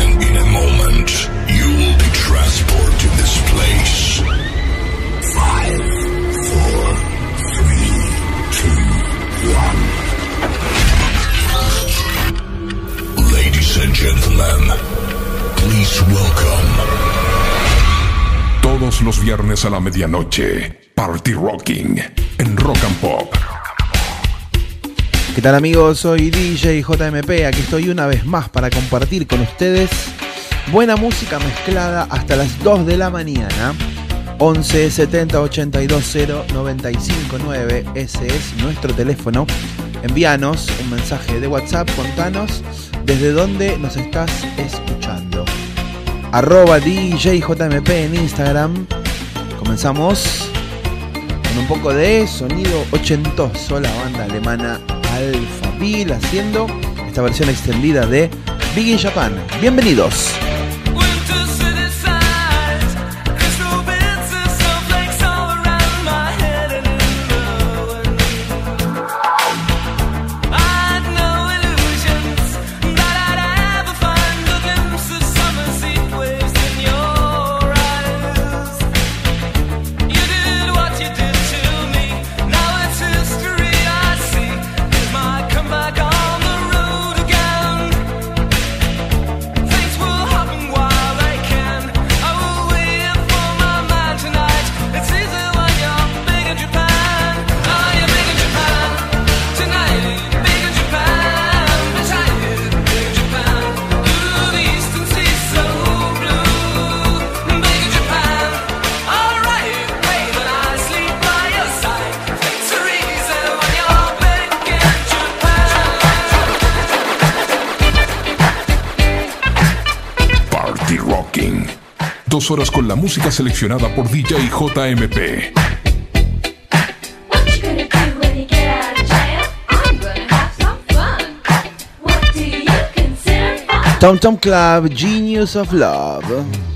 And in a moment, you will be transported to this place. Five, four, three, two, one. Ladies and gentlemen, please welcome. Todos los viernes a la medianoche, Party Rocking en Rock and Pop. ¿Qué tal amigos? Soy DJ JMP, aquí estoy una vez más para compartir con ustedes buena música mezclada hasta las 2 de la mañana. 11 70 82 0 95 9, ese es nuestro teléfono. Envíanos un mensaje de WhatsApp, contanos desde dónde nos estás escuchando. Arroba DJJMP en Instagram. Comenzamos con un poco de sonido ochentoso, la banda alemana Alpha Bill haciendo esta versión extendida de Big in Japan. Bienvenidos. Dos horas con la música seleccionada por DJ JMP. Tom Tom Club, Genius of Love.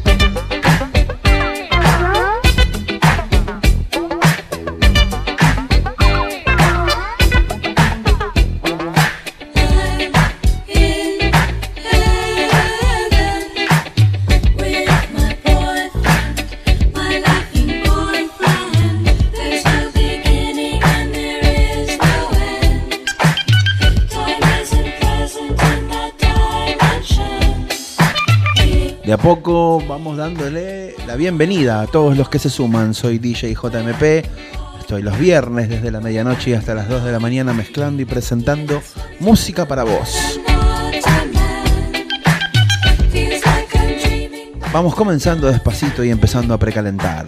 De a poco vamos dándole la bienvenida a todos los que se suman. Soy DJ JMP. Estoy los viernes desde la medianoche hasta las 2 de la mañana mezclando y presentando música para vos. Vamos comenzando despacito y empezando a precalentar.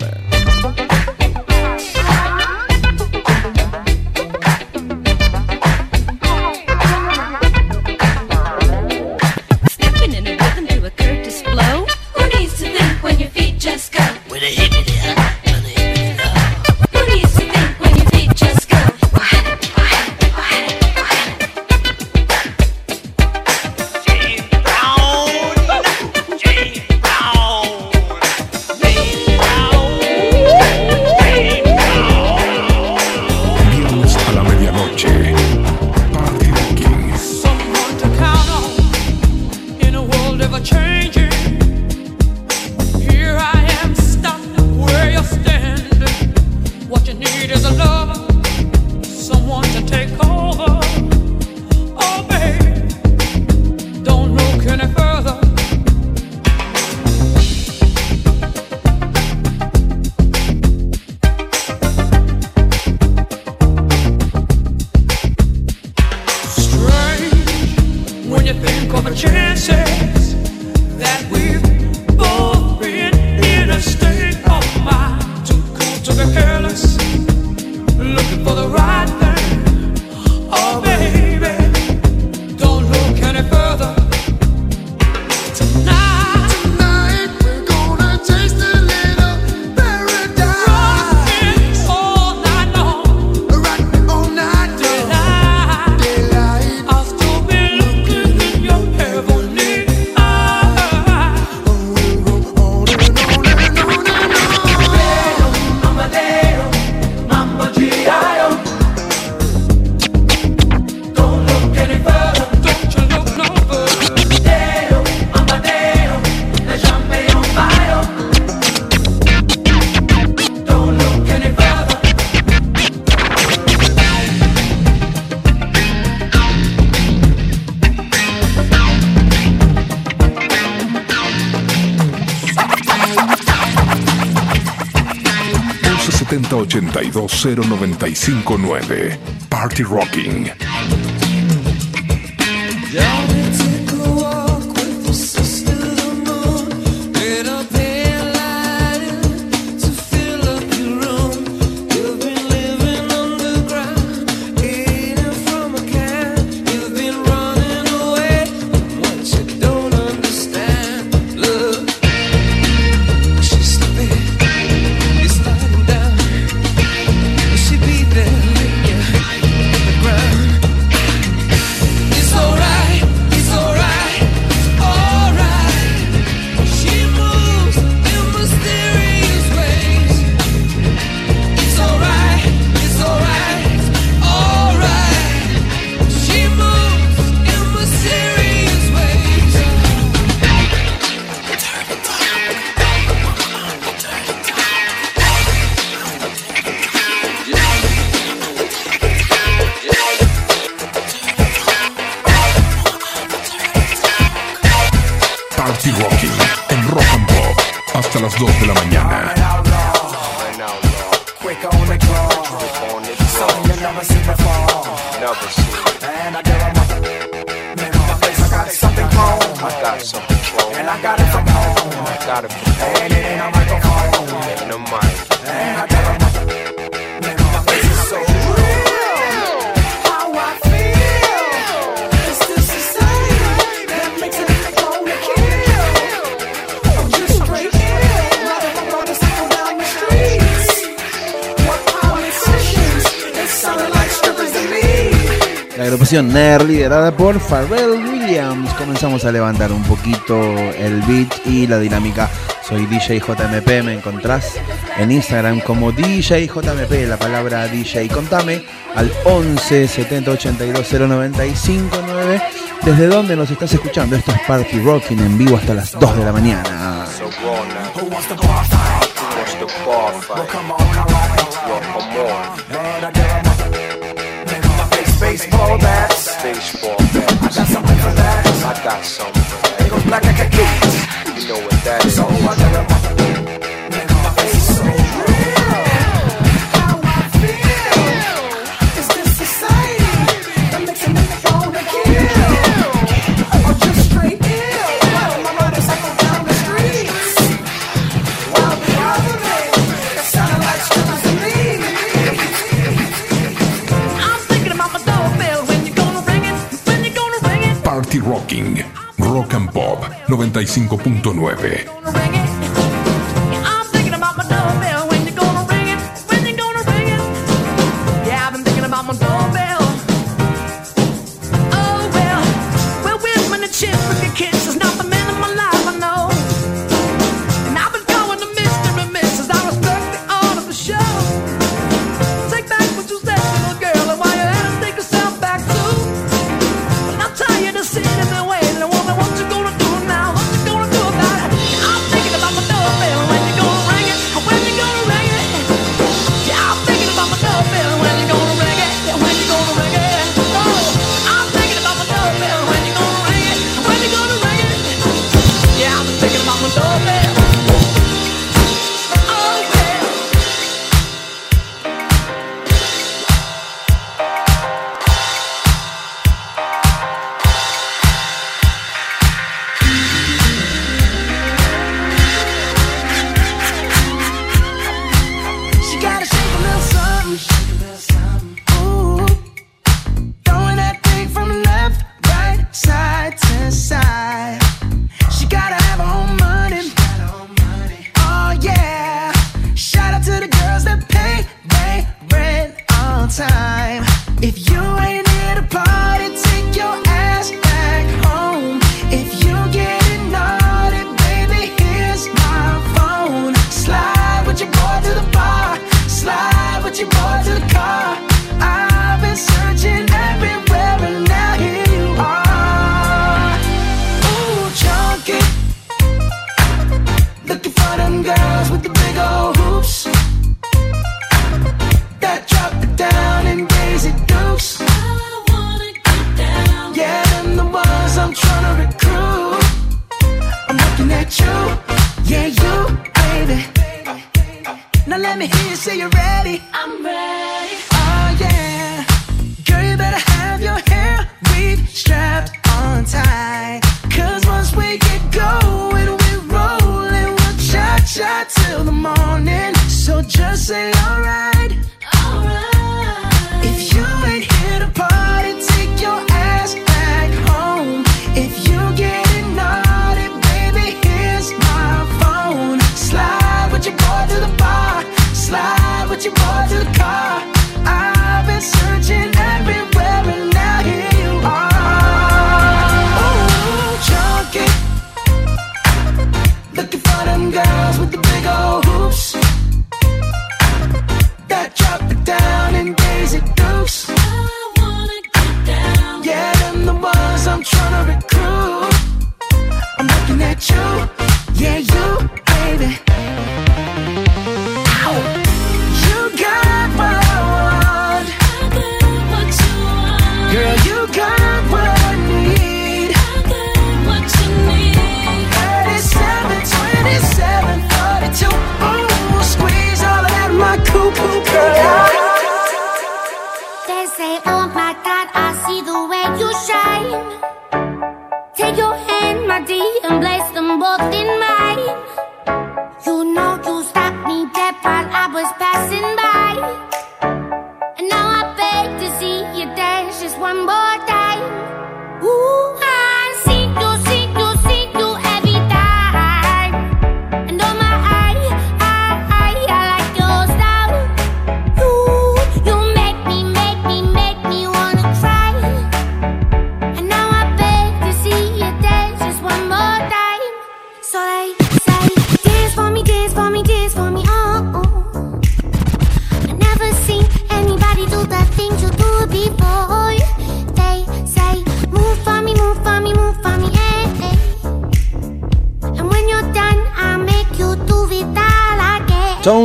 095.9 Party Rocking. canción liderada por Pharrell Williams. Comenzamos a levantar un poquito el beat y la dinámica. Soy DJ JMP, me encontrás en Instagram como DJ JMP, la palabra DJ. Contame al 11 70 82 0959 desde dónde nos estás escuchando. Esto es Party Rocking en vivo hasta las 2 de la mañana. baseball bats. Baseball bats. I got something for that. I got something. It goes black like a kid. You know what that is. So I got a 95.9. was you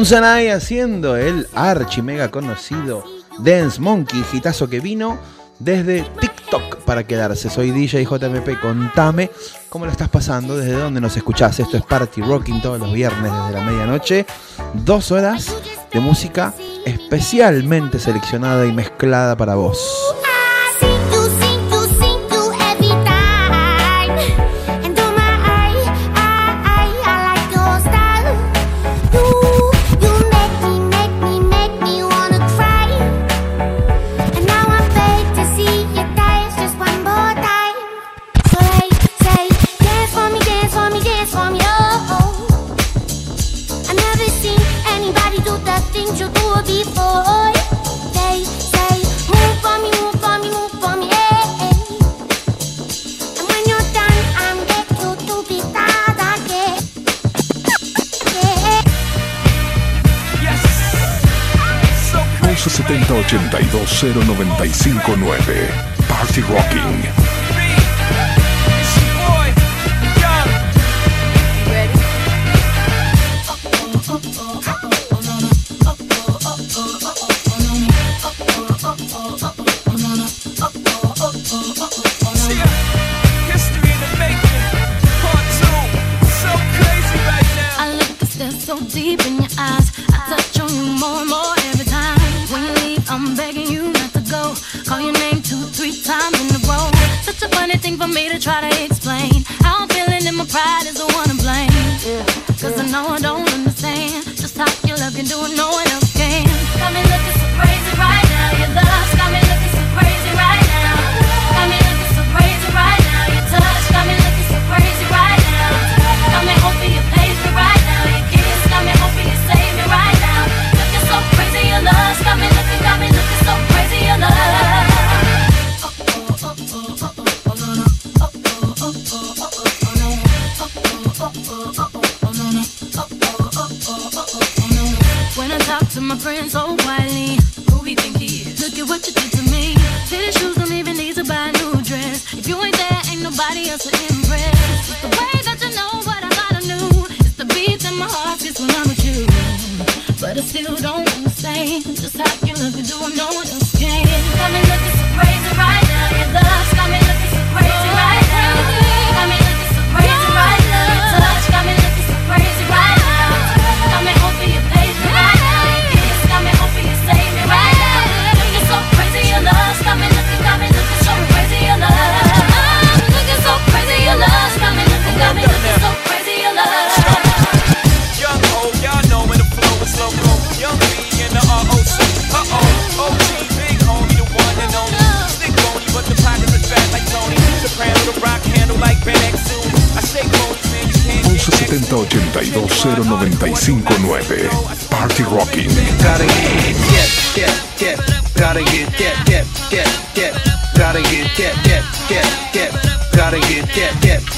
Sanai haciendo el archimega conocido Dance Monkey, gitazo que vino desde TikTok para quedarse. Soy DJ JMP, contame cómo lo estás pasando, desde dónde nos escuchás. Esto es Party Rocking todos los viernes desde la medianoche. Dos horas de música especialmente seleccionada y mezclada para vos. 82095 Party Rocking.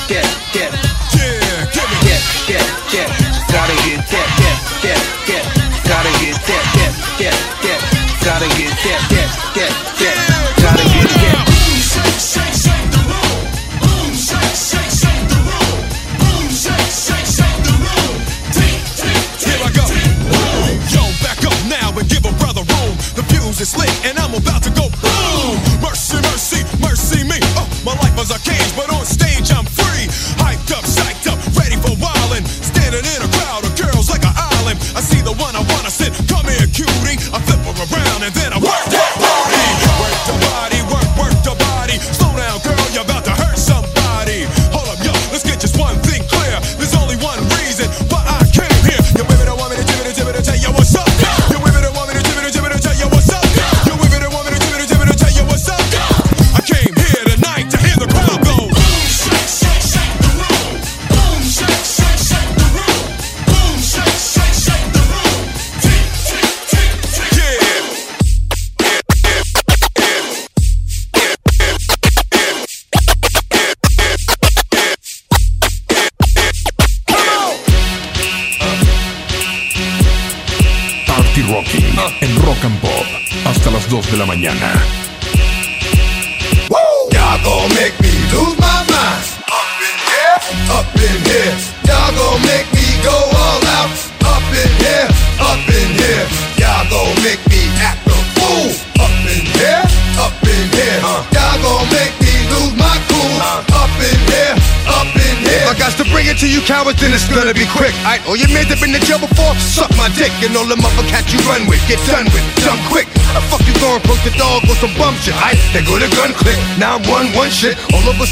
Get,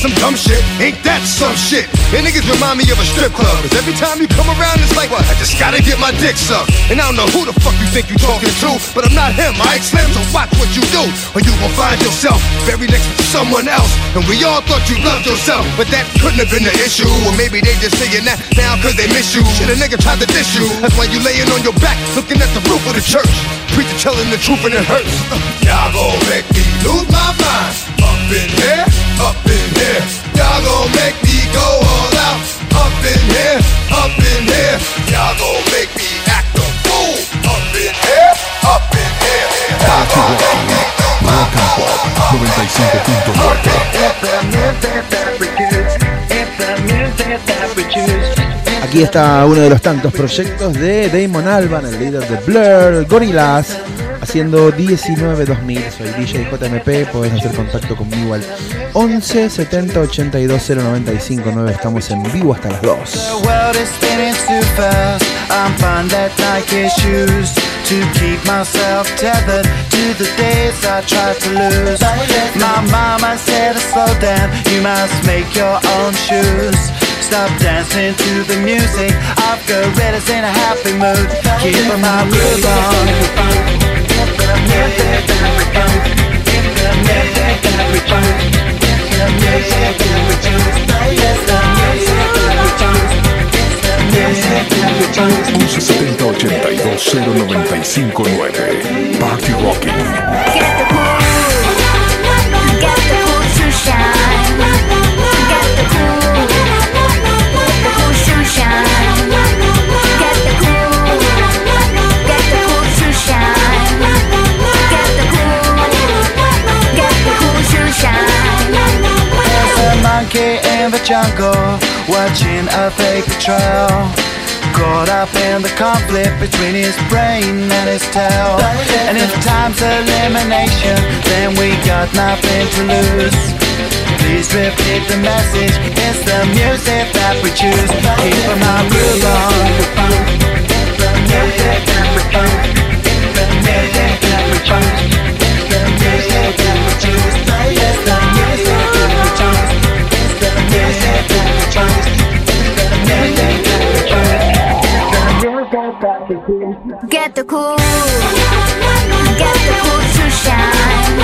some dumb shit. Ain't that some shit? And niggas remind me of a strip club, cause every time you come around, it's like, what? I just gotta get my dick sucked. And I don't know who the fuck you think you talking to, but I'm not him, I Slim, so watch what you do, or you gon' find yourself buried next to someone else. And we all thought you loved yourself, but that couldn't have been the issue. Or maybe they just saying that now cause they miss you. Shit, a nigga tried to diss you. That's why you laying on your back, looking at the roof of the church. Preacher telling the truth and it hurts. Y'all gon' make me lose my mind. Up in here, up in here. Y'all gon' make me go all out. Up in here, up in here. Y'all gon' make me act a fool. Up in here, up in here. Y'all Party gon' make me Rocking, Rock and Pop 95.9. Aquí está uno de los tantos proyectos de Damon Alban, el líder de Blur, Gorillaz, haciendo 19-2000. Soy DJ JMP, podés hacer contacto conmigo al 11 70 82 095 9. Estamos en vivo hasta las 2. The world is spinning too fast. I'm fine that Nike shoes to keep myself tethered to the days I tried to lose. My mama said, slow down, you must make your own shoes. Stop dancing to the music. I've got gorillas in a happy mood. Keep my groove on. Once 70 82 095 9. Party Rocking. Get the cool, get the cool to shine. Monkey in the jungle watching a fake trail. Caught up in the conflict between his brain and his tail. And if time's elimination, then we got nothing to lose. Please repeat the message. It's the music that we choose. Keep my groove on. The music that we choose. Get the cool, get the cool to shine.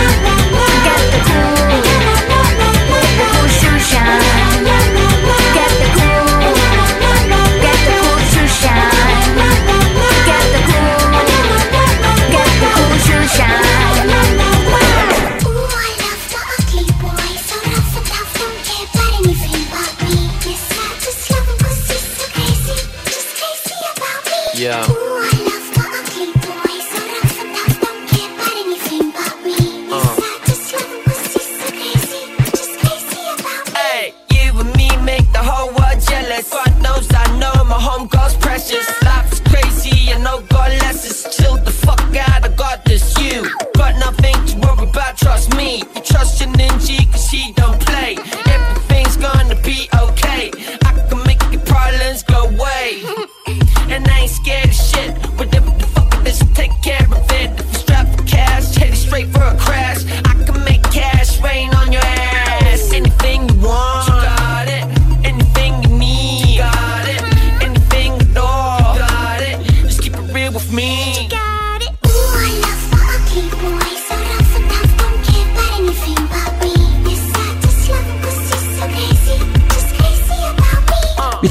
Get the cool, get the cool to shine.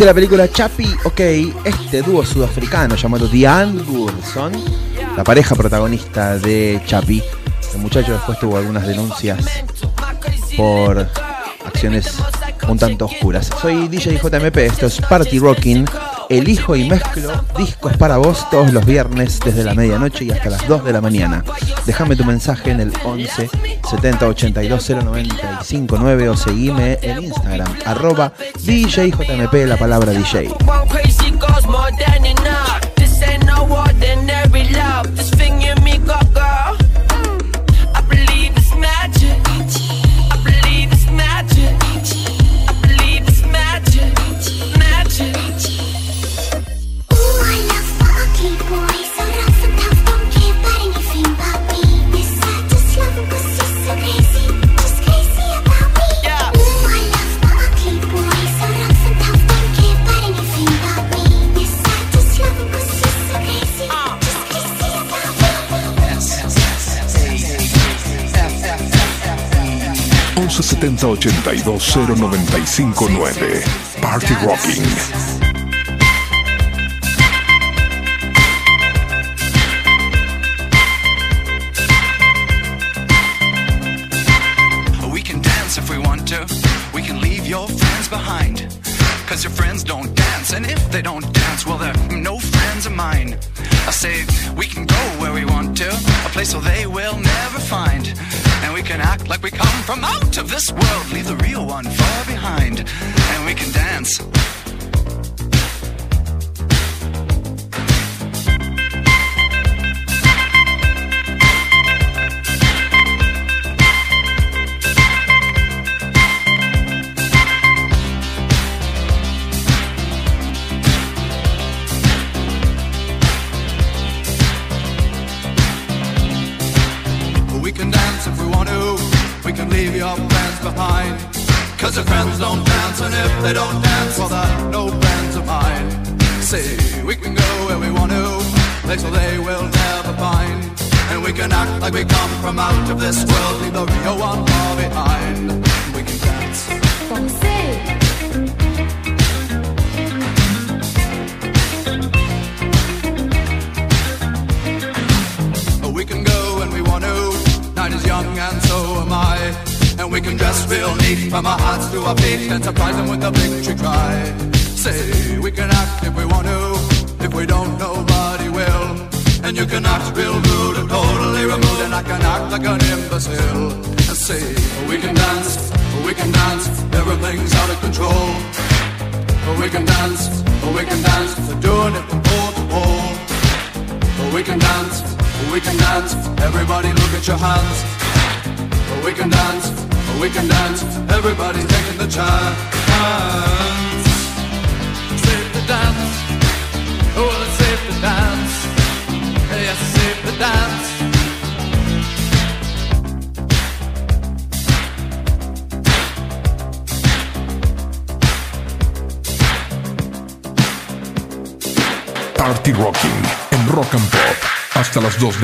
¿Viste la película Chapi? Ok, este dúo sudafricano llamado The Angus son la pareja protagonista de Chapi. El muchacho después tuvo algunas denuncias por acciones un tanto oscuras. Soy DJ JMP, esto es Party Rocking. Elijo y mezclo discos para vos todos los viernes desde la medianoche y hasta las 2 de la mañana. Déjame tu mensaje en el 11 70 82 o seguime en Instagram, arroba DJ JMP, la palabra DJ. 80820959. Party Rocking.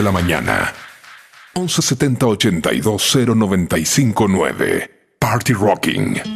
la mañana. 1170 820 959 Party Rocking.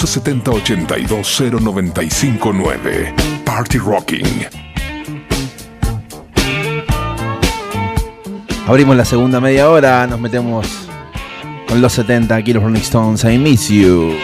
1170-82095-9. Party Rocking. Abrimos la segunda media hora, nos metemos con los 70 kilos Rolling Stones. I miss you.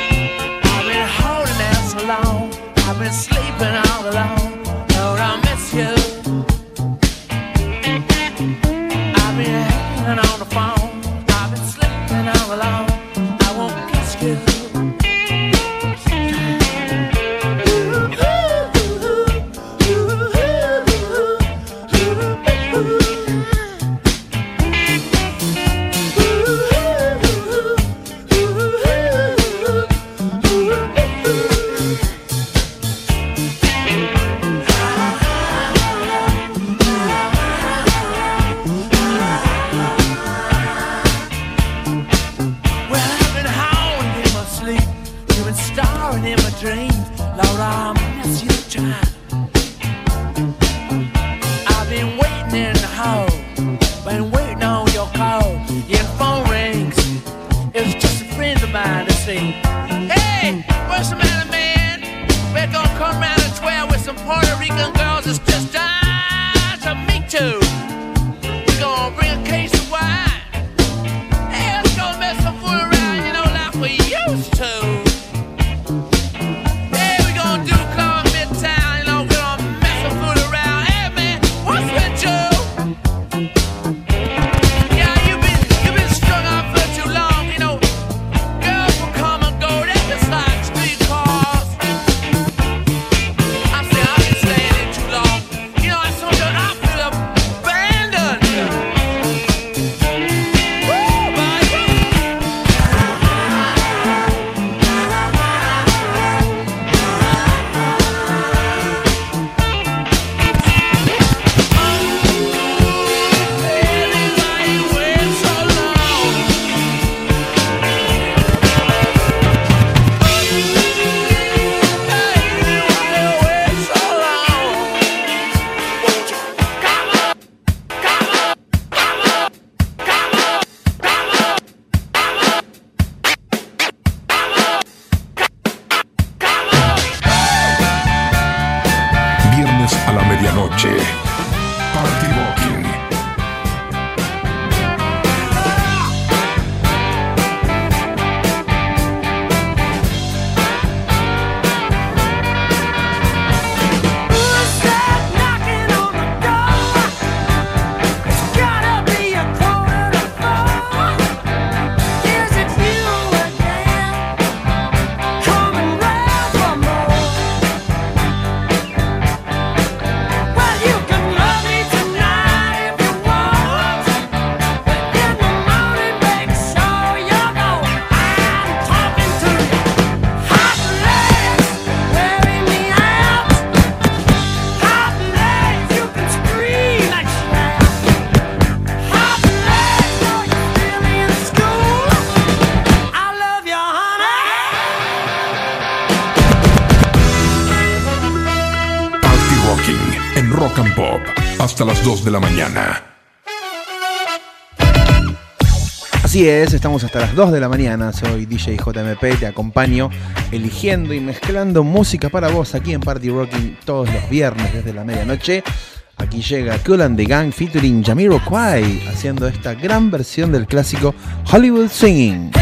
hasta las 2 de la mañana. Así es, estamos hasta las 2 de la mañana. Soy DJ JMP, te acompaño eligiendo y mezclando música para vos aquí en Party Rocking todos los viernes desde la medianoche. Aquí llega Cool and the Gang featuring Jamiroquai haciendo esta gran versión del clásico Hollywood Singing.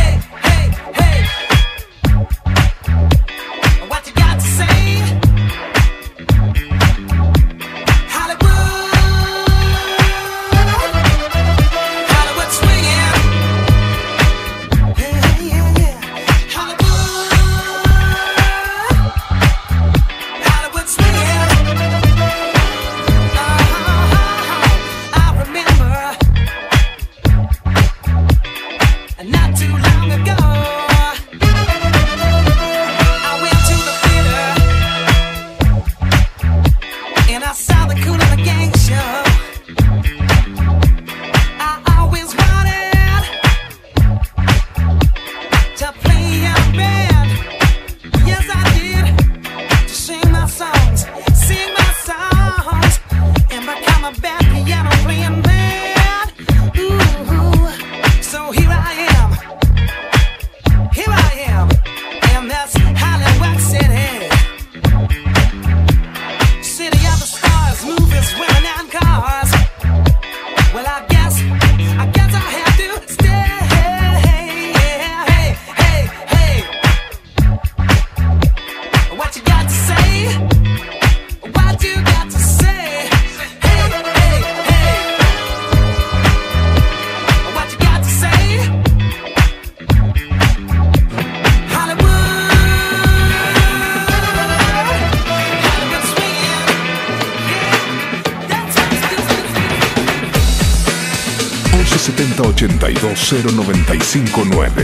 095.9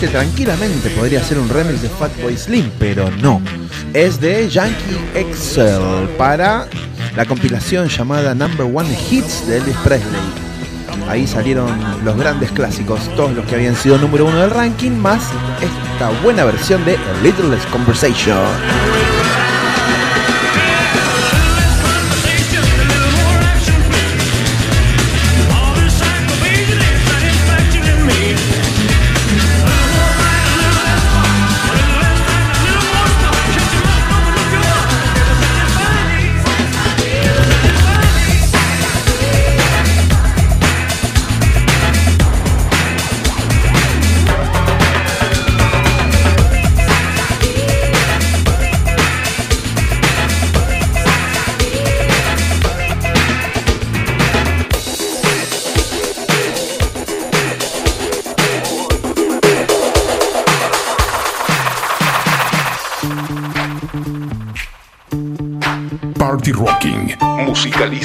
este tranquilamente podría ser un remix de Fatboy Slim, pero no. Es de Yankee Excel para la compilación llamada Number One Hits de Elvis Presley. Ahí salieron los grandes clásicos, todos los que habían sido número uno del ranking, más esta buena versión de A Little Conversation.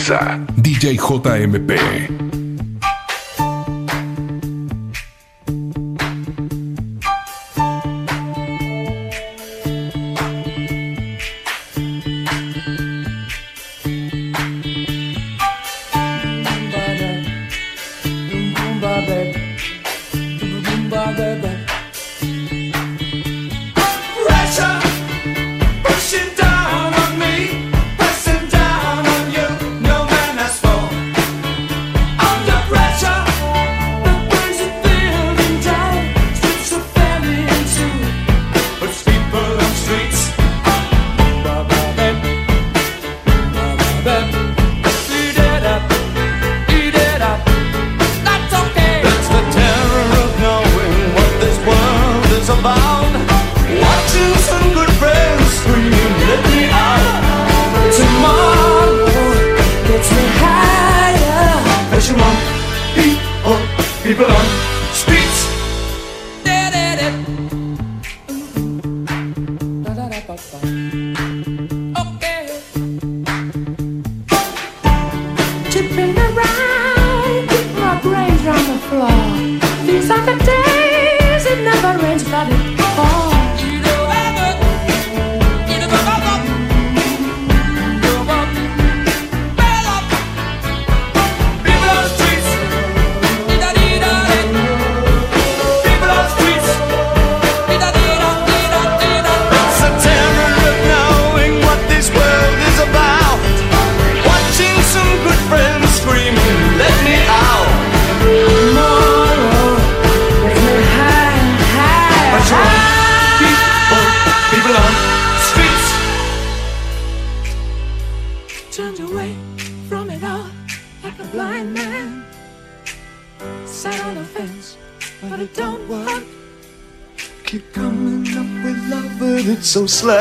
Exa, DJ JMP.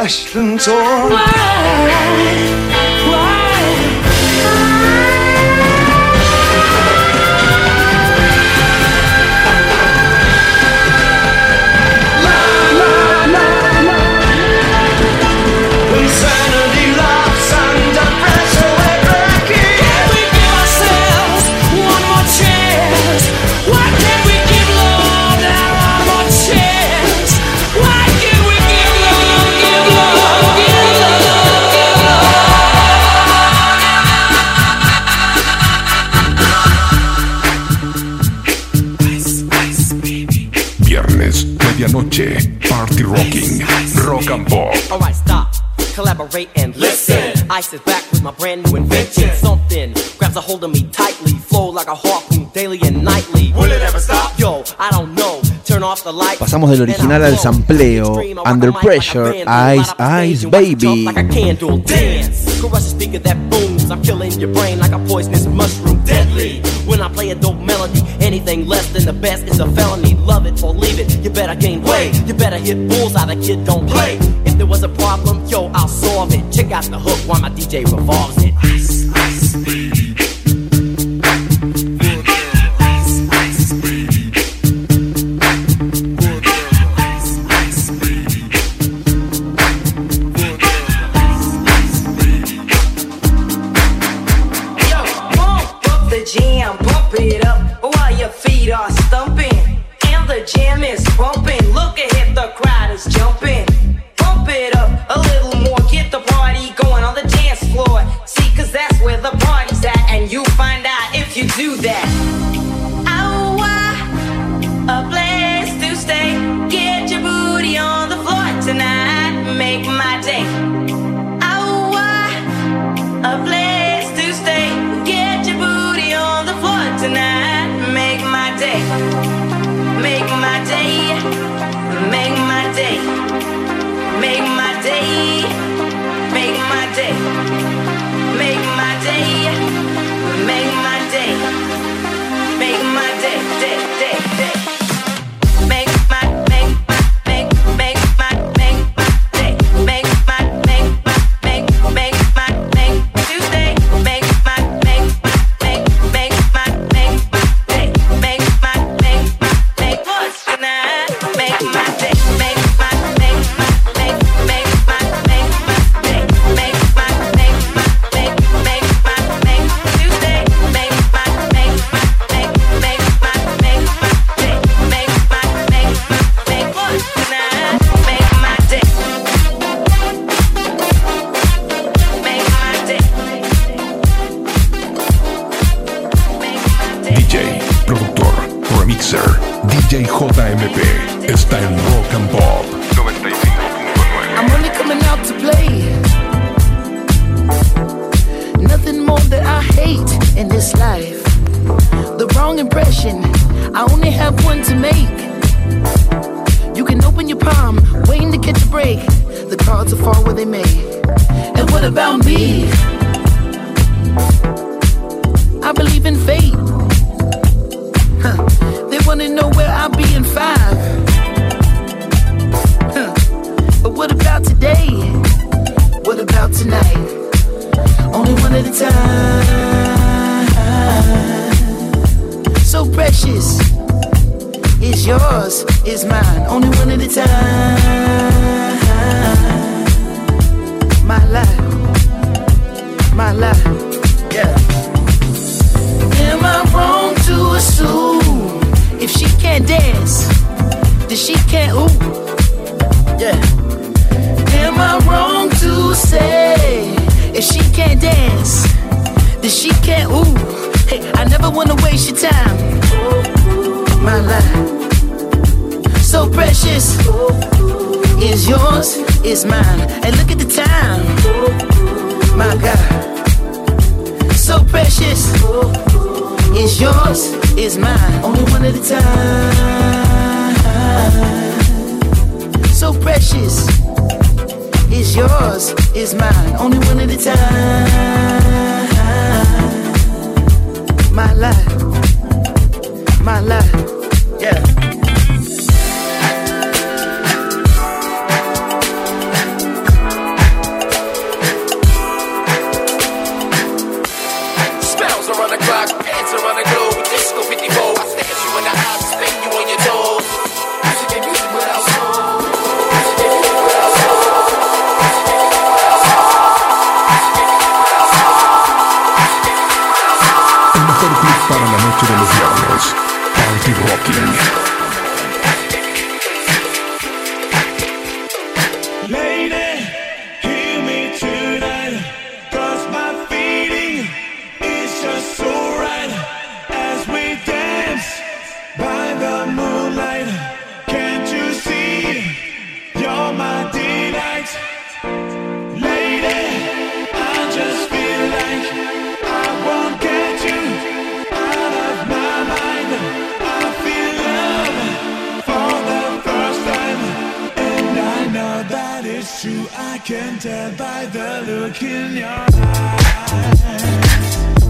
Ashland's on. pasamos del original al sampleo, Under Pressure, Ice Ice Baby. Caress the speaker that. I'm killing your brain like a poisonous mushroom. Deadly. When I play a dope melody, anything less than the best is a felony. Love it or leave it. You better gain weight. You better hit bulls out of kid. Don't play. If there was a problem, yo, I'll solve it. Check out the hook while my DJ revolves it. Ice.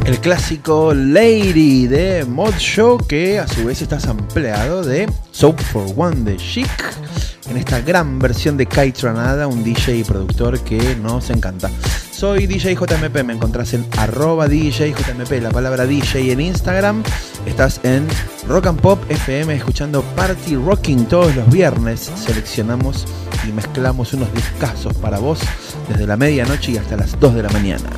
El clásico Lady de Mod Show que a su vez está sampleado de Soap for One de Chic en esta gran versión de Kai Tranada, un DJ y productor que nos encanta. Soy DJ JMP, me encontrás en arroba DJ la palabra DJ en Instagram. Estás en Rock and Pop FM escuchando Party Rocking todos los viernes. Seleccionamos y mezclamos unos discazos para vos desde la medianoche y hasta las 2 de la mañana.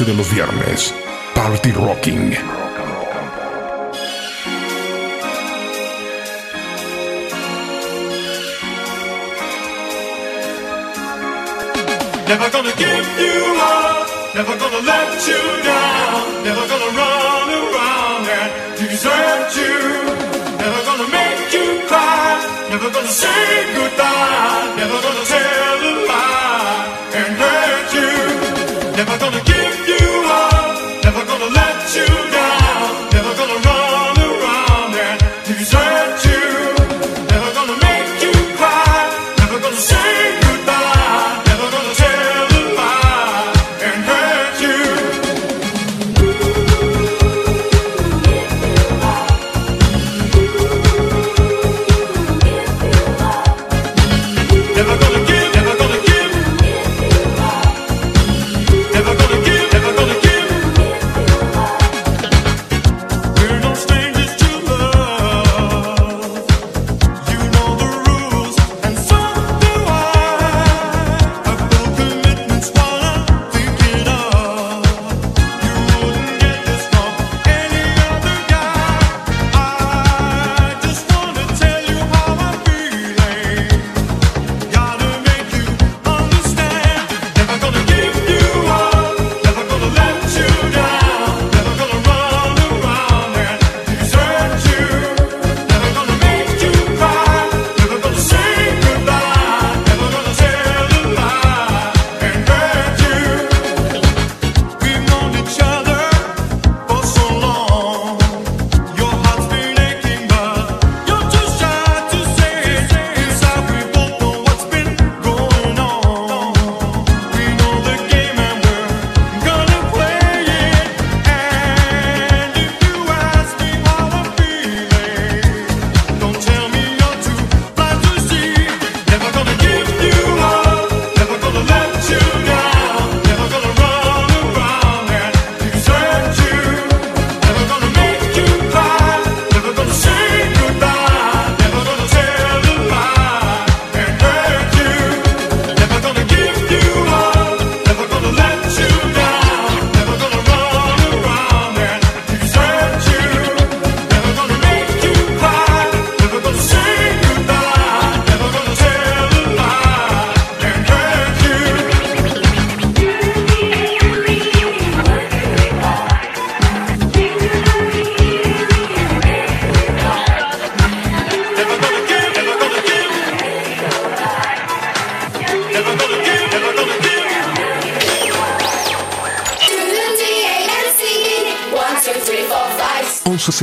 Noche de los viernes. Party Rocking. Never gonna give you up, never gonna let you down, never gonna run around and desert you. Never gonna make you cry, never gonna say goodbye, never gonna tell a lie you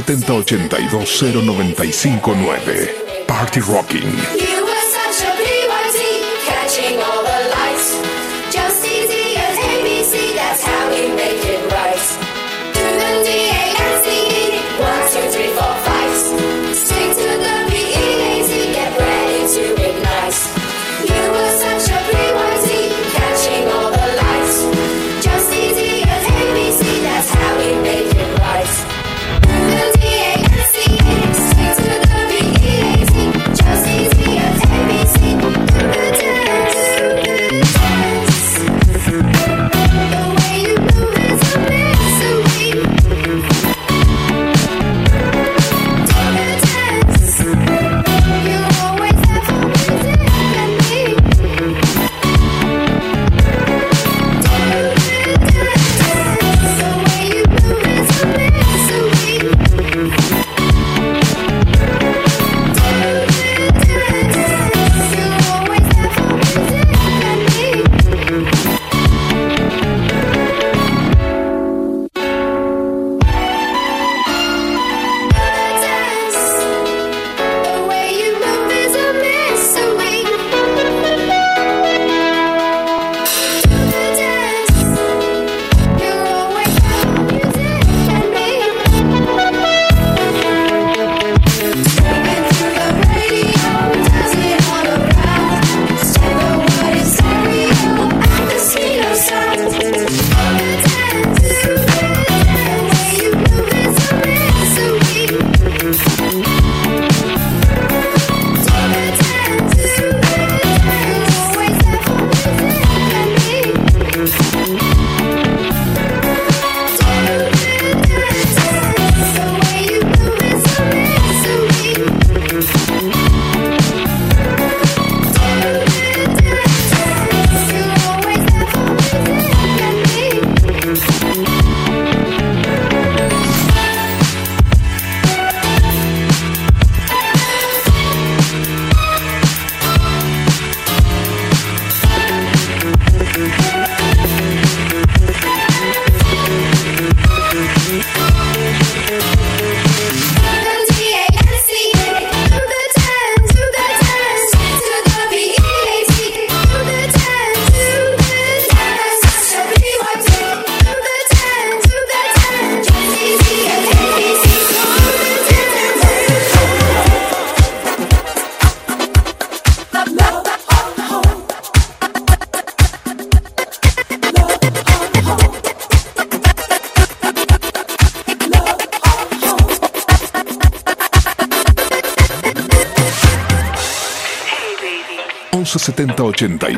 70820959. Party Rocking.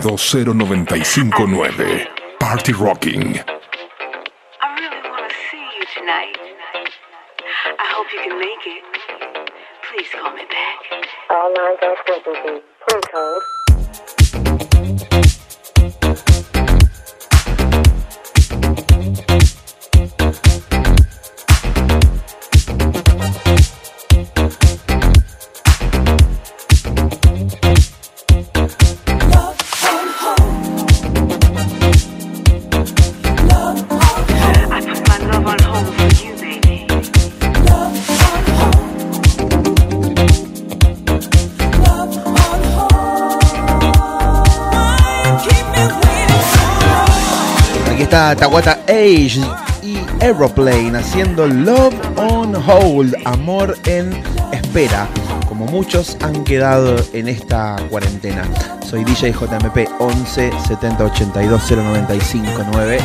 929 Party Rocking. Atahuata Age y Aeroplane haciendo Love on Hold, amor en espera, como muchos han quedado en esta cuarentena. Soy DJ JMP 11 70 82 095 9.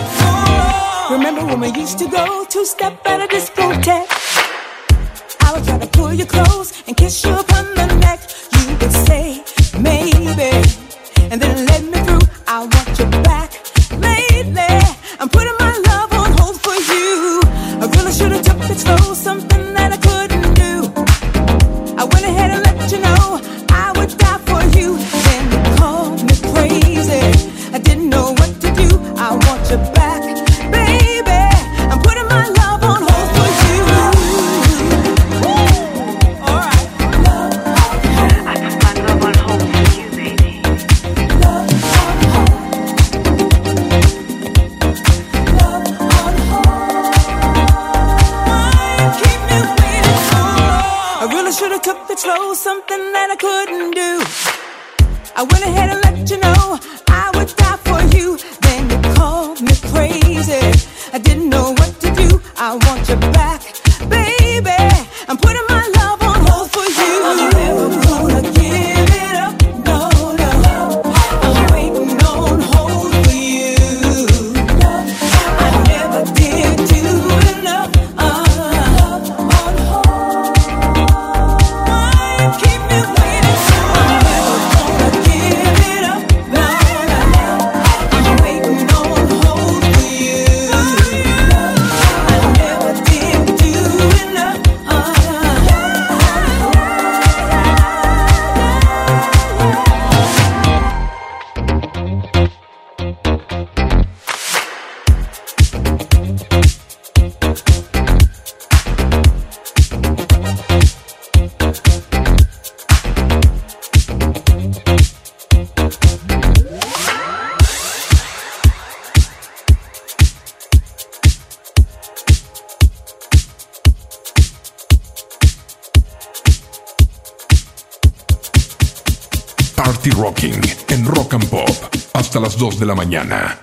de la mañana.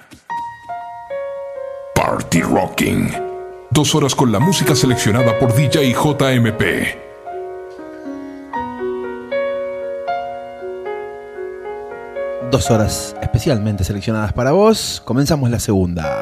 Party Rocking. Dos horas con la música seleccionada por DJ JMP. dos horas especialmente seleccionadas para vos. Comenzamos la segunda.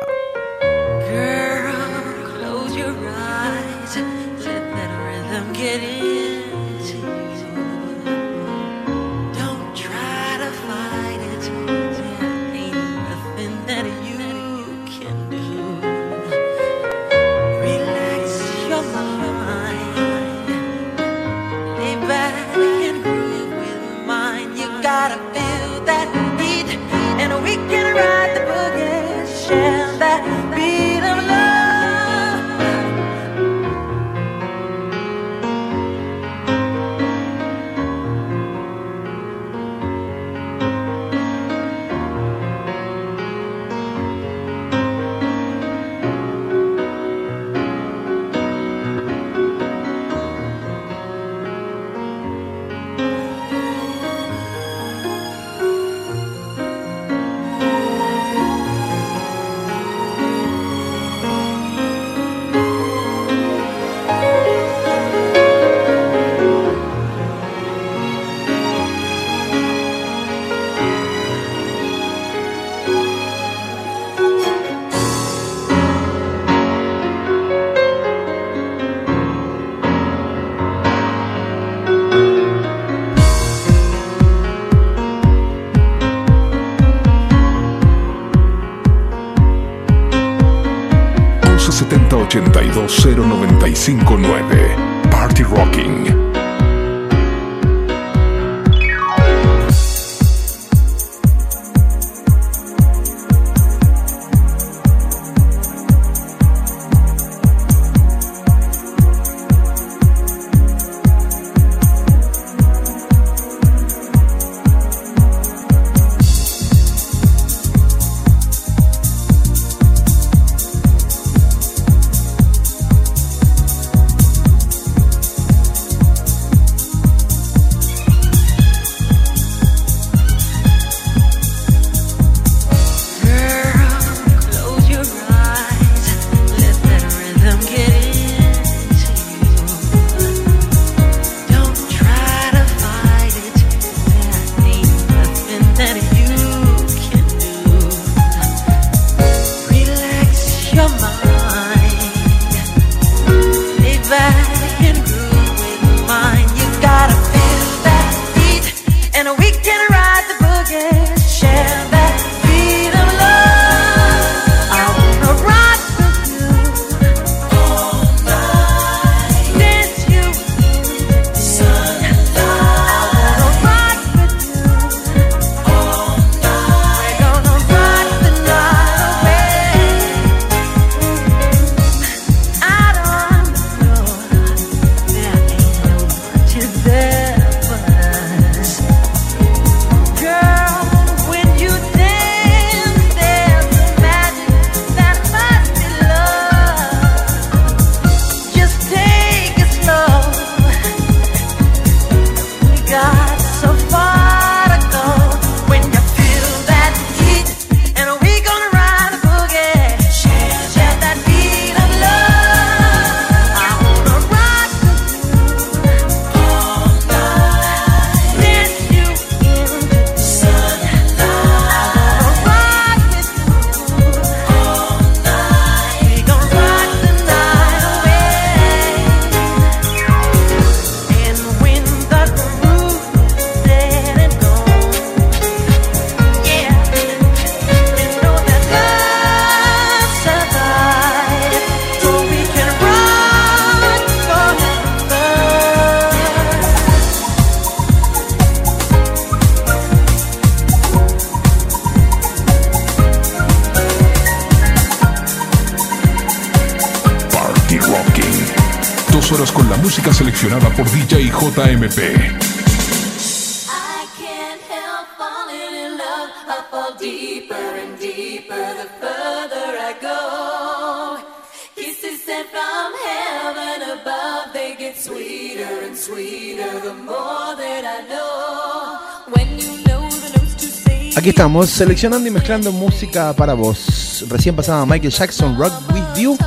Aquí estamos seleccionando y mezclando música para vos. Recién pasaba Michael Jackson Rock With You,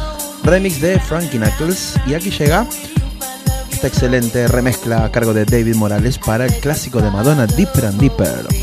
remix de Frankie Knuckles. Y aquí llega esta excelente remezcla a cargo de David Morales para el clásico de Madonna, Deeper and Deeper.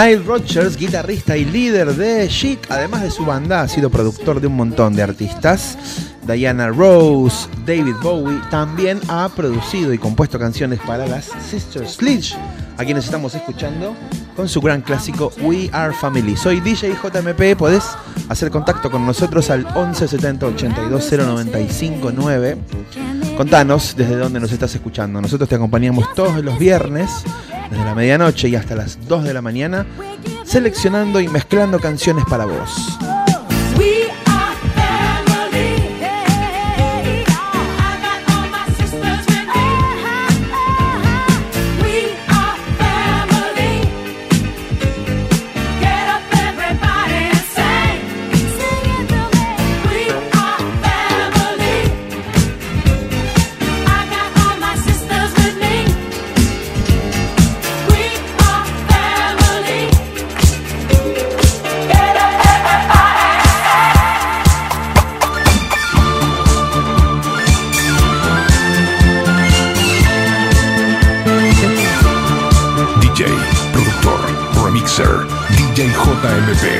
Nile Rodgers, guitarrista y líder de Chic, además de su banda, ha sido productor de un montón de artistas. Diana Rose, David Bowie, también ha producido y compuesto canciones para las Sisters Sledge, a quienes estamos escuchando con su gran clásico We Are Family. Soy DJ JMP, podés hacer contacto con nosotros al 11 70 82 095 9. Contanos desde dónde nos estás escuchando. Nosotros te acompañamos todos los viernes desde la medianoche y hasta las 2 de la mañana, seleccionando y mezclando canciones para vos. DJ JMP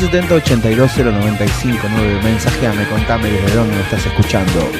11 70 82 095 9. Mensajeame, contame desde dónde me estás escuchando.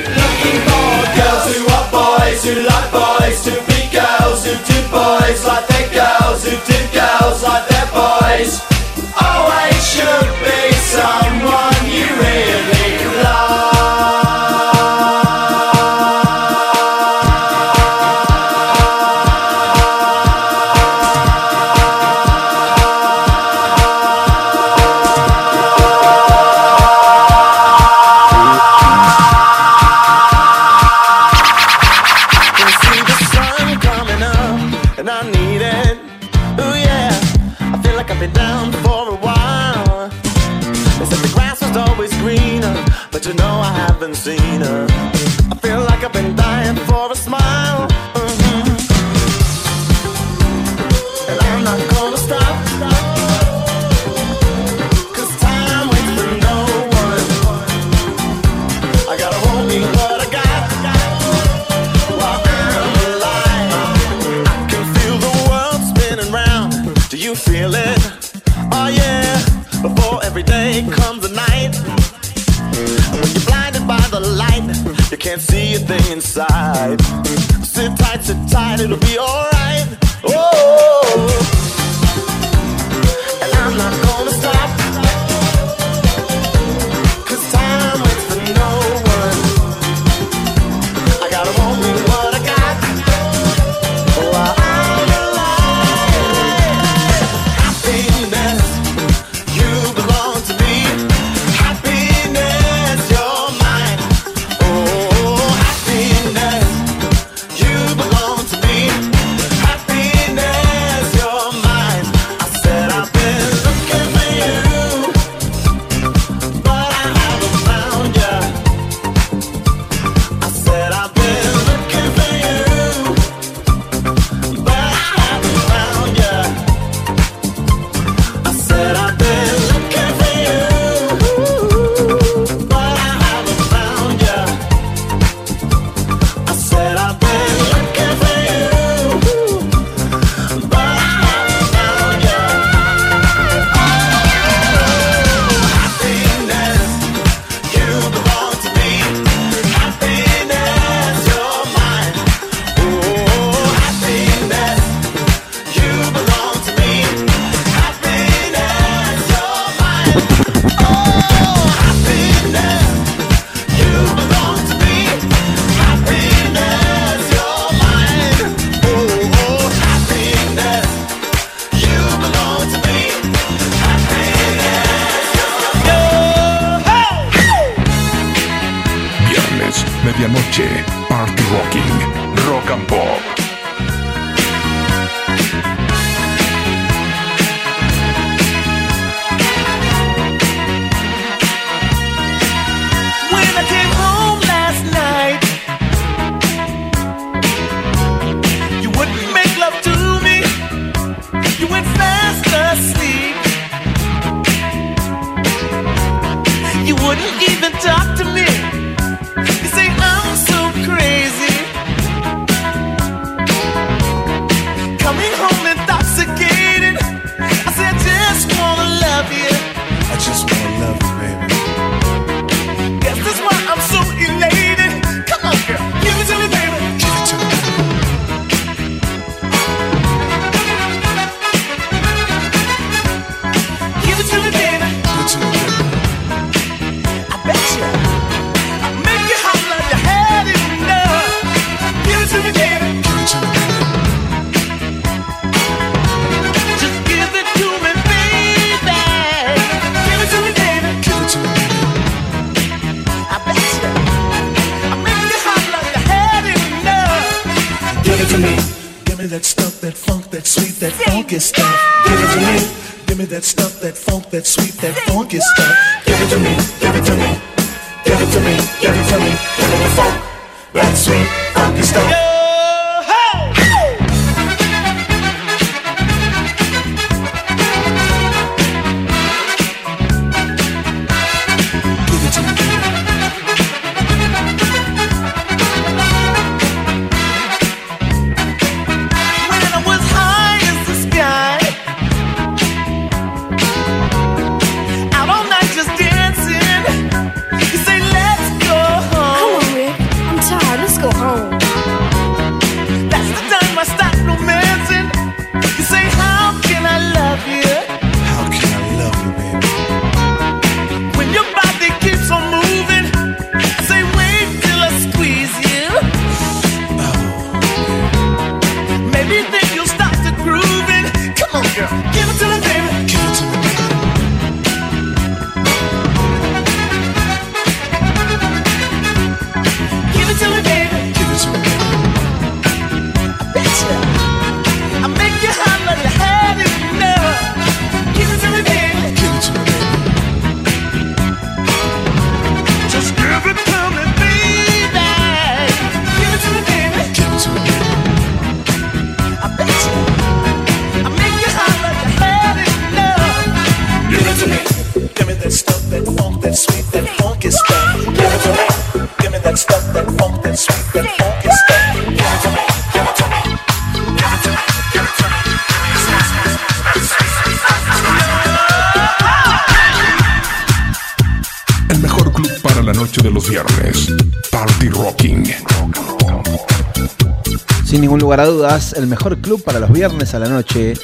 El mejor club para los viernes a la noche.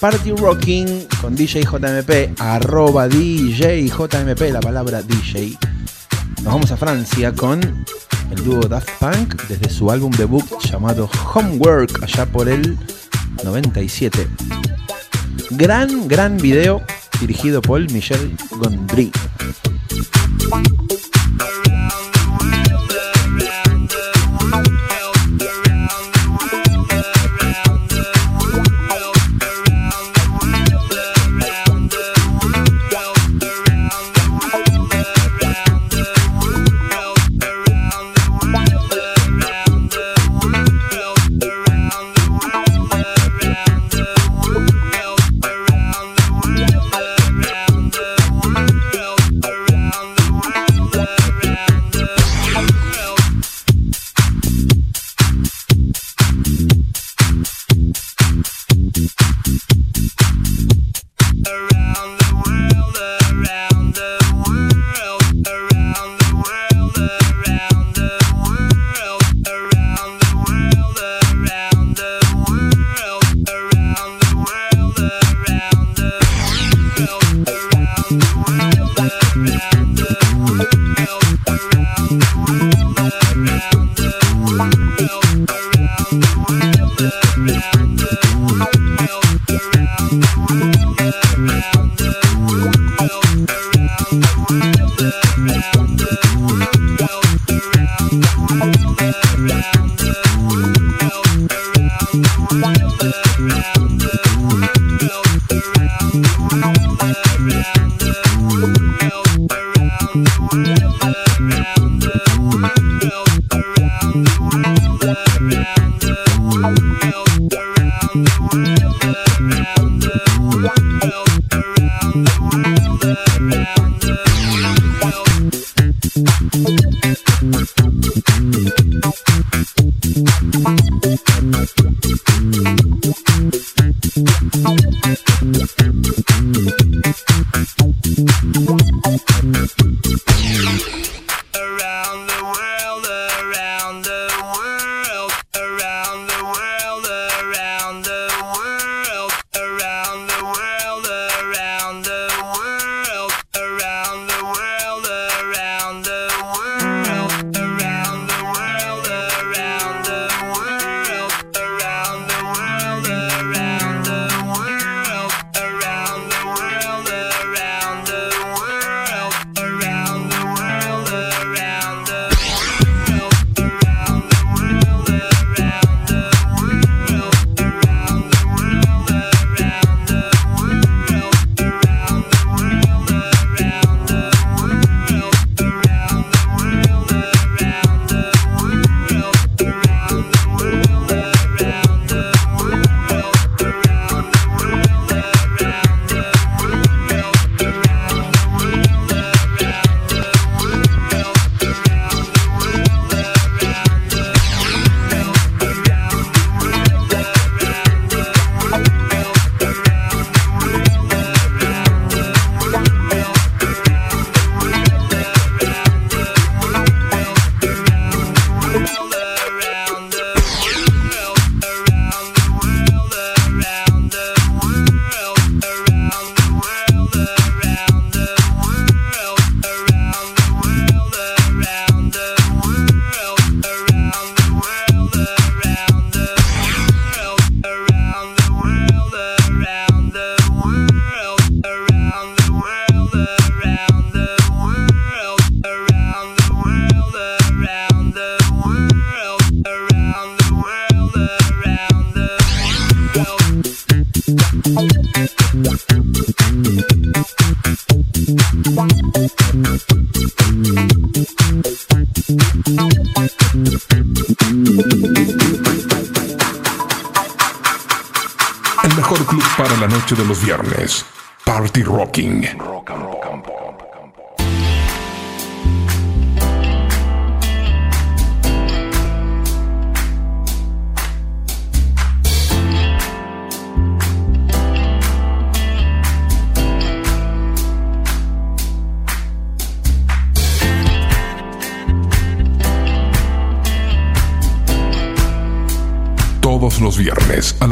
Party Rocking con DJ JMP, arroba DJ JMP, la palabra DJ. Nos vamos a Francia con el dúo Daft Punk desde su álbum debut llamado Homework, allá por el 97. Gran, gran video dirigido por Michel Gondry.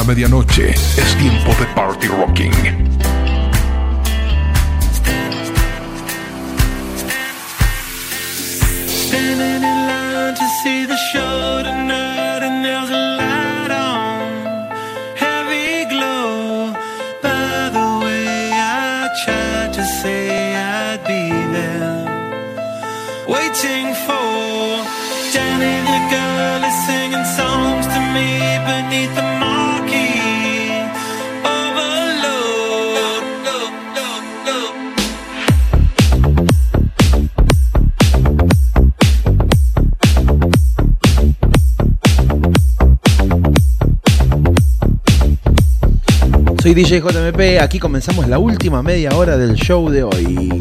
medianoche. Es tiempo de Party Rocking. soy DJ JMP, aquí comenzamos la última media hora del show de hoy.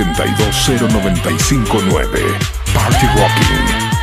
82095 Party Rocking.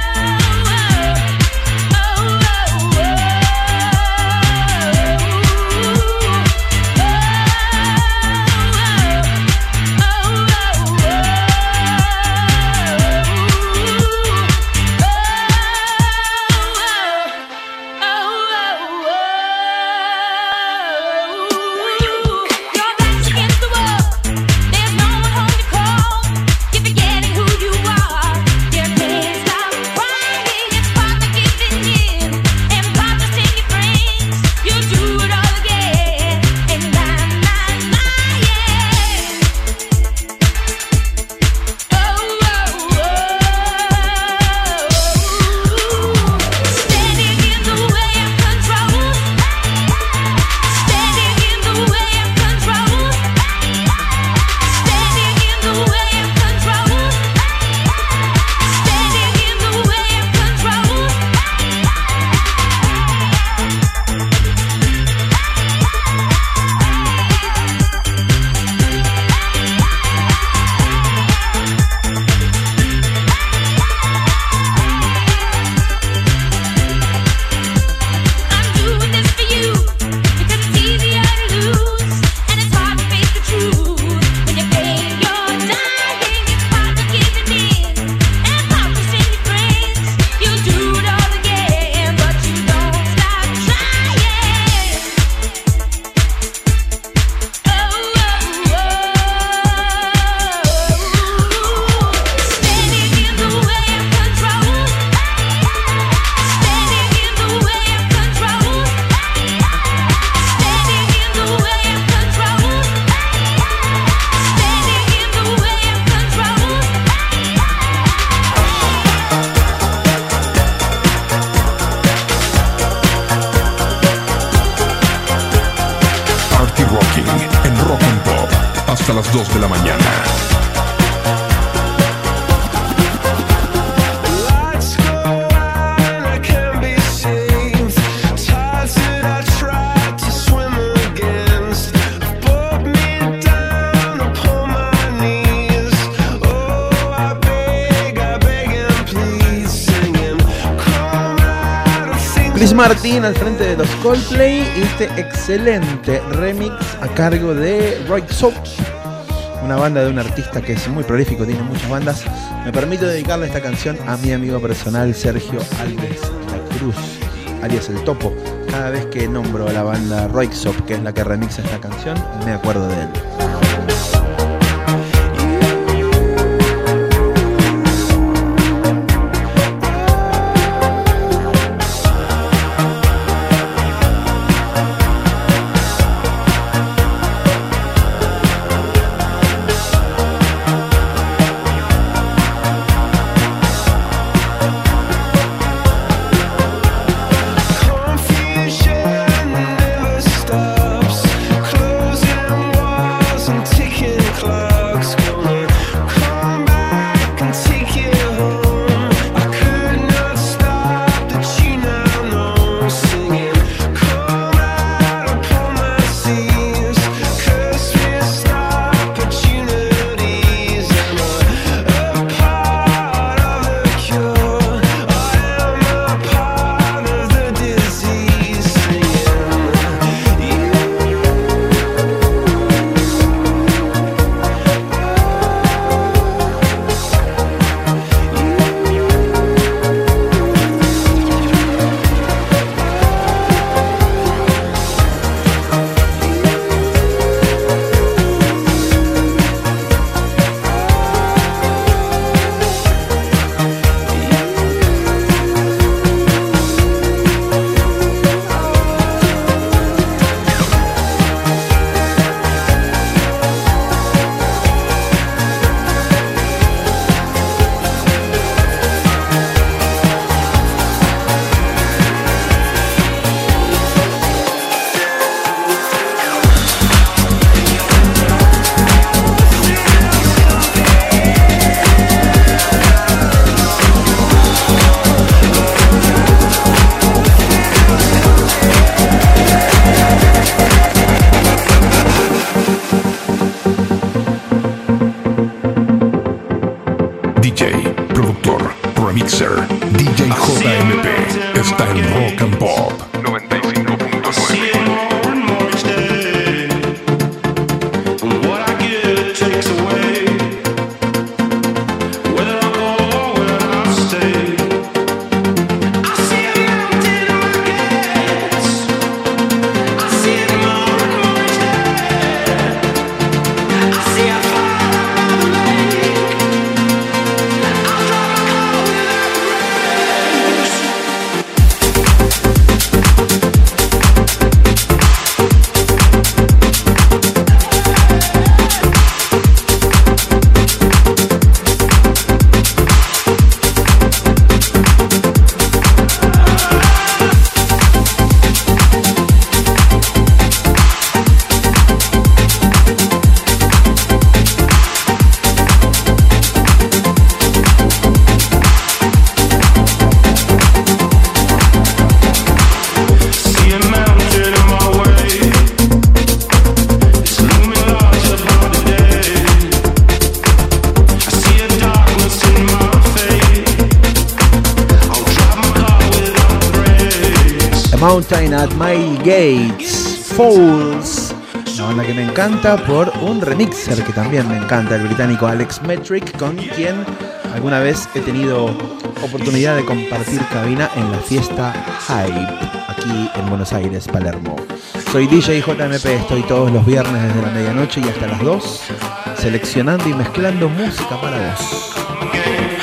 Excelente remix a cargo de Roy Soap, una banda de un artista que es muy prolífico, tiene muchas bandas. Me permito dedicarle esta canción a mi amigo personal Sergio Alves La Cruz, alias El Topo. Cada vez que nombro a la banda Roy Soap, que es la que remixa esta canción, me acuerdo de él. Mountain at My Gates, Falls. Una banda que me encanta por un remixer que también me encanta, el británico Alex Metric, con quien alguna vez he tenido oportunidad de compartir cabina en la fiesta Hype, aquí en Buenos Aires, Palermo. Soy DJ JMP, estoy todos los viernes desde la medianoche y hasta las 2, seleccionando y mezclando música para vos.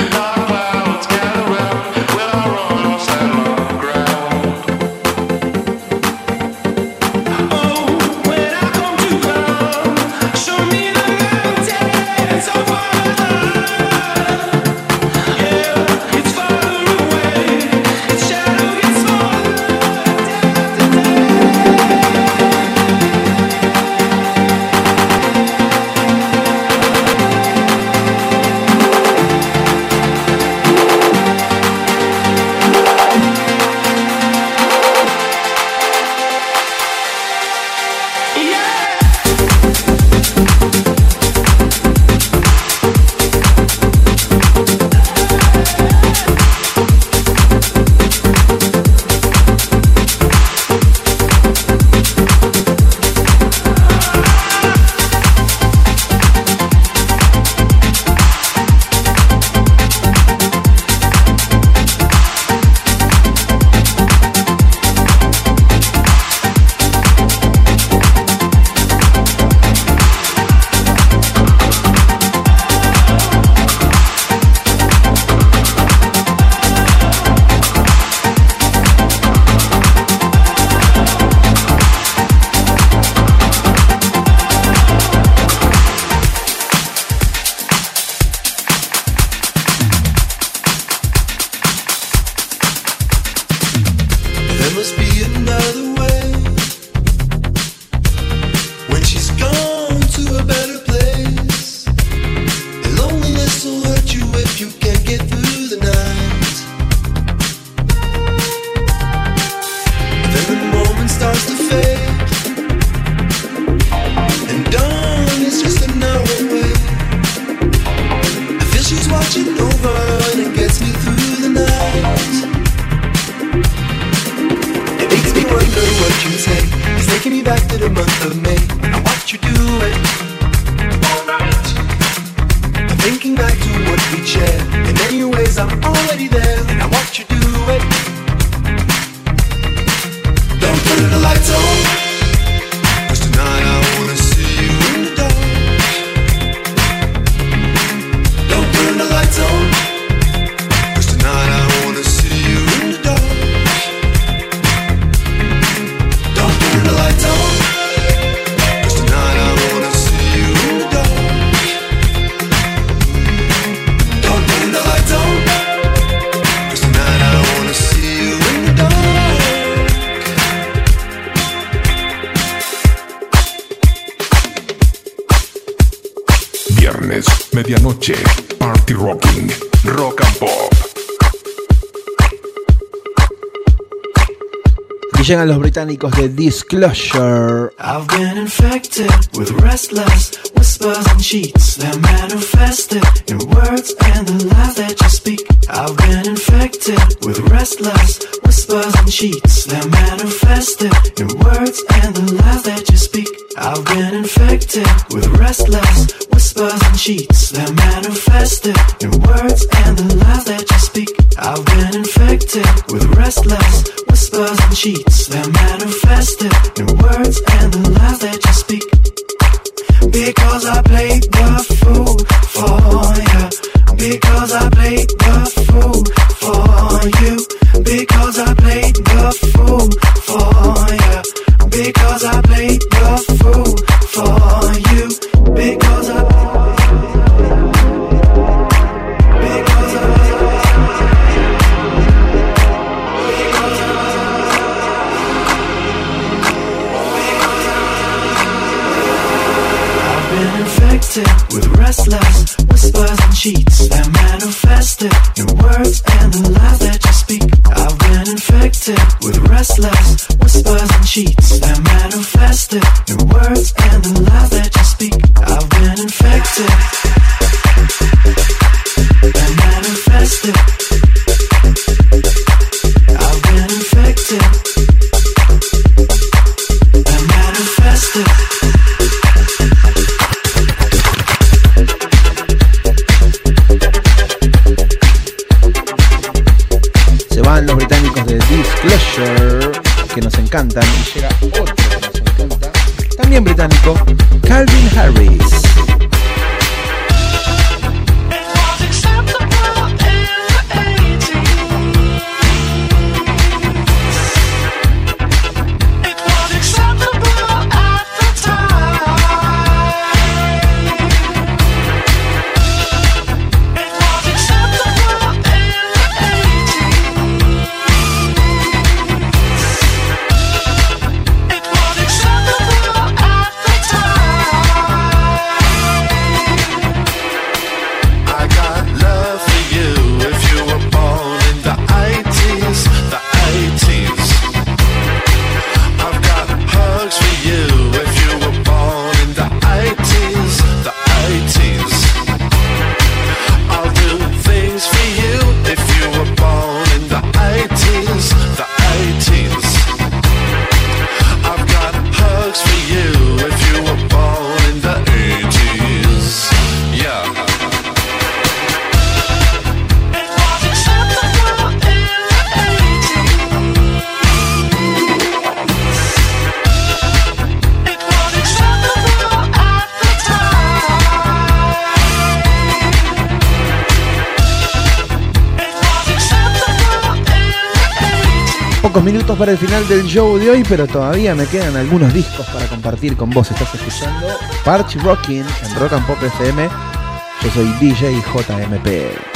viernes, medianoche, party rocking, rock and pop. Y llegan los británicos de Disclosure. I've been infected with restless whispers and cheats that manifested in words and the lies that you speak. I've been infected with restless whispers and cheats that manifested in words and the lies that you speak. I've been infected with restless whispers and cheats. They're manifested in words and the lies that you speak. I've been infected with restless whispers and cheats. They're manifested in words and the lies that pocos minutos para el final del show de hoy, pero todavía me quedan algunos discos para compartir con vos. Estás escuchando Parch Rockin' en Rock and Pop FM. Yo soy DJ JMP.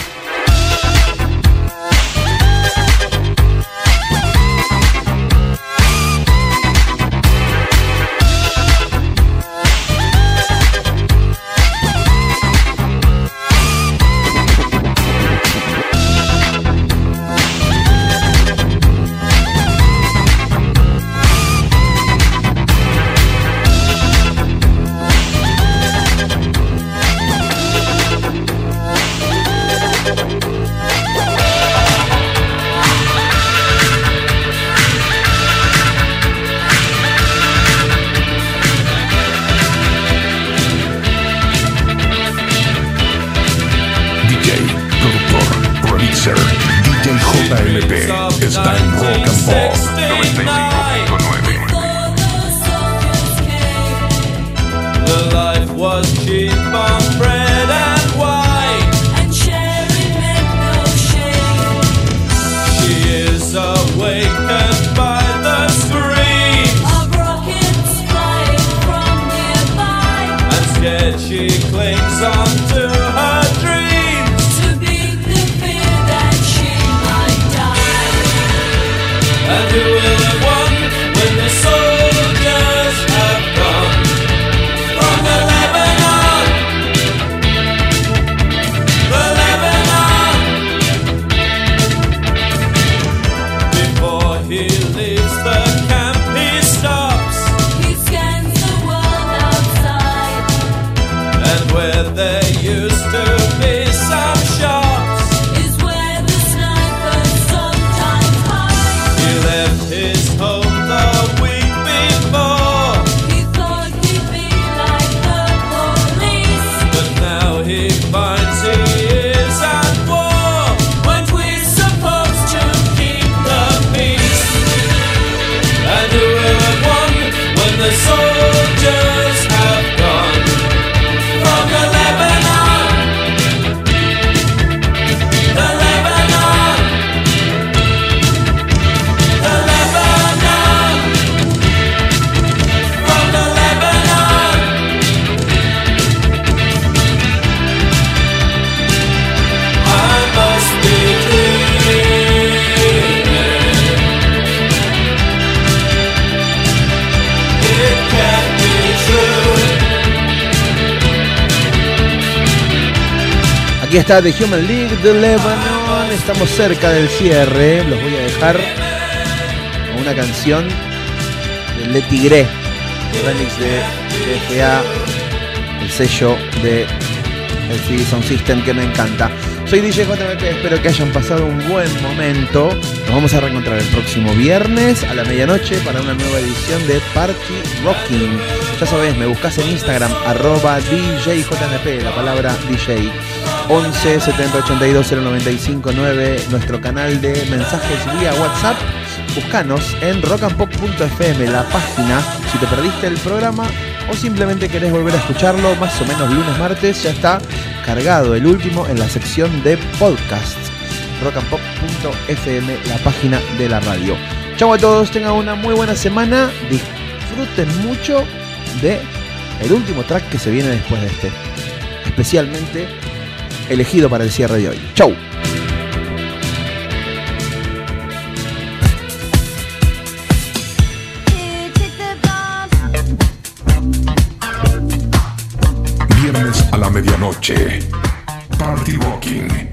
Está The Human League de Lebanon. Estamos cerca del cierre. Los voy a dejar con una canción de Le Tigre, el remix de GFA, el sello de el CD Sound System que me encanta. Soy DJ JMP, espero que hayan pasado un buen momento. Nos vamos a reencontrar el próximo viernes a la medianoche para una nueva edición de Party Rocking. Ya sabes, me buscas en Instagram, arroba DJJMP, la palabra DJ. 11 70 82 095 9, nuestro canal de mensajes vía WhatsApp. Búscanos en rockandpop.fm, la página. Si te perdiste el programa o simplemente querés volver a escucharlo, más o menos lunes, martes, ya está cargado el último en la sección de podcast. rockandpop.fm, la página de la radio. Chau a todos, tengan una muy buena semana. Disfruten mucho de el último track que se viene después de este. Especialmente elegido para el cierre de hoy. Chau. Viernes a la medianoche. Party Rocking.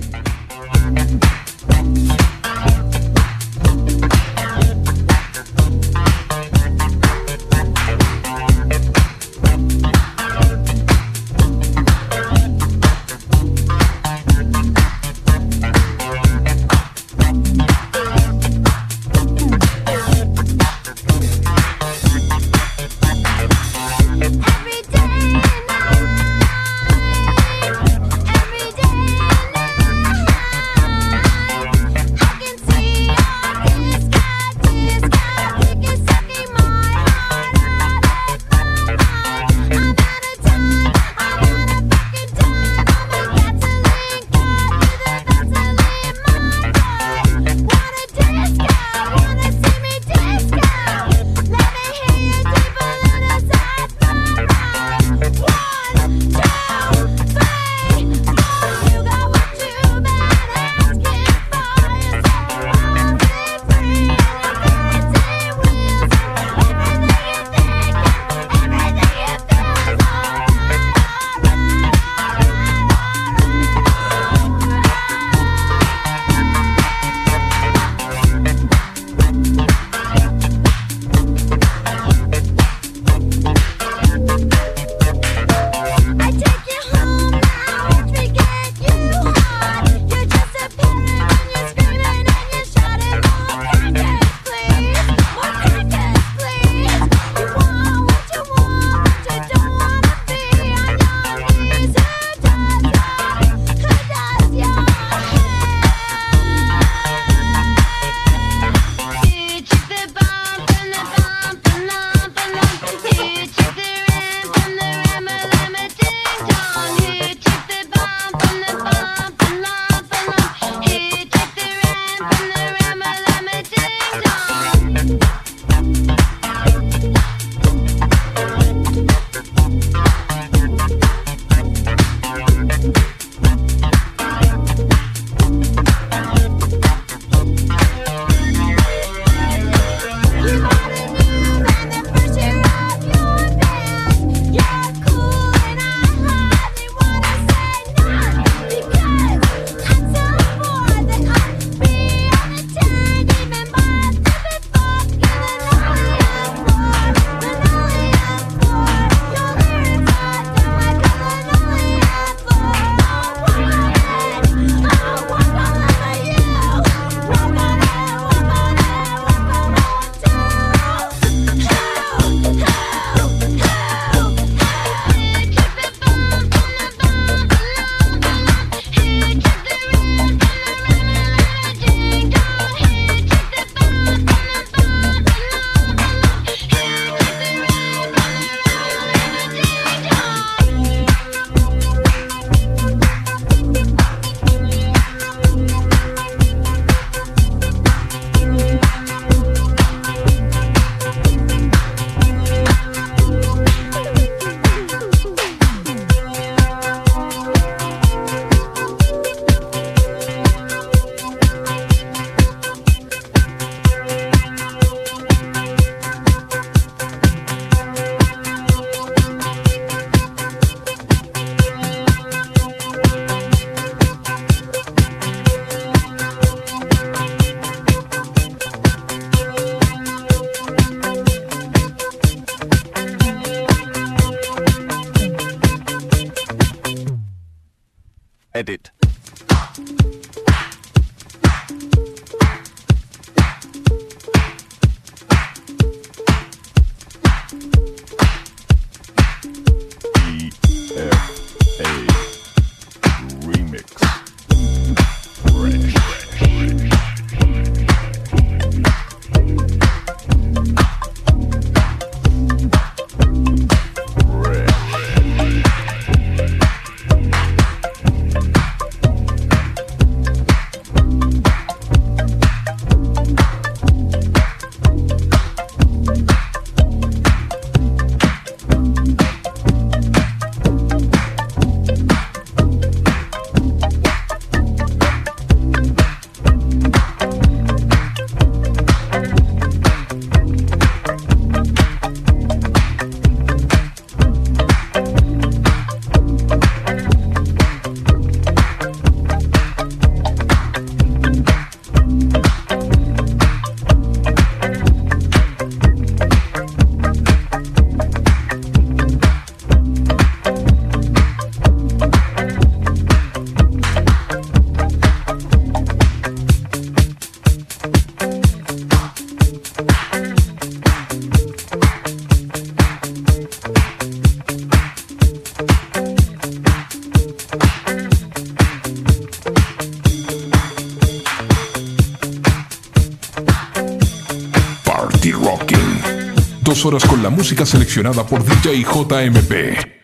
La música seleccionada por DJ JMP.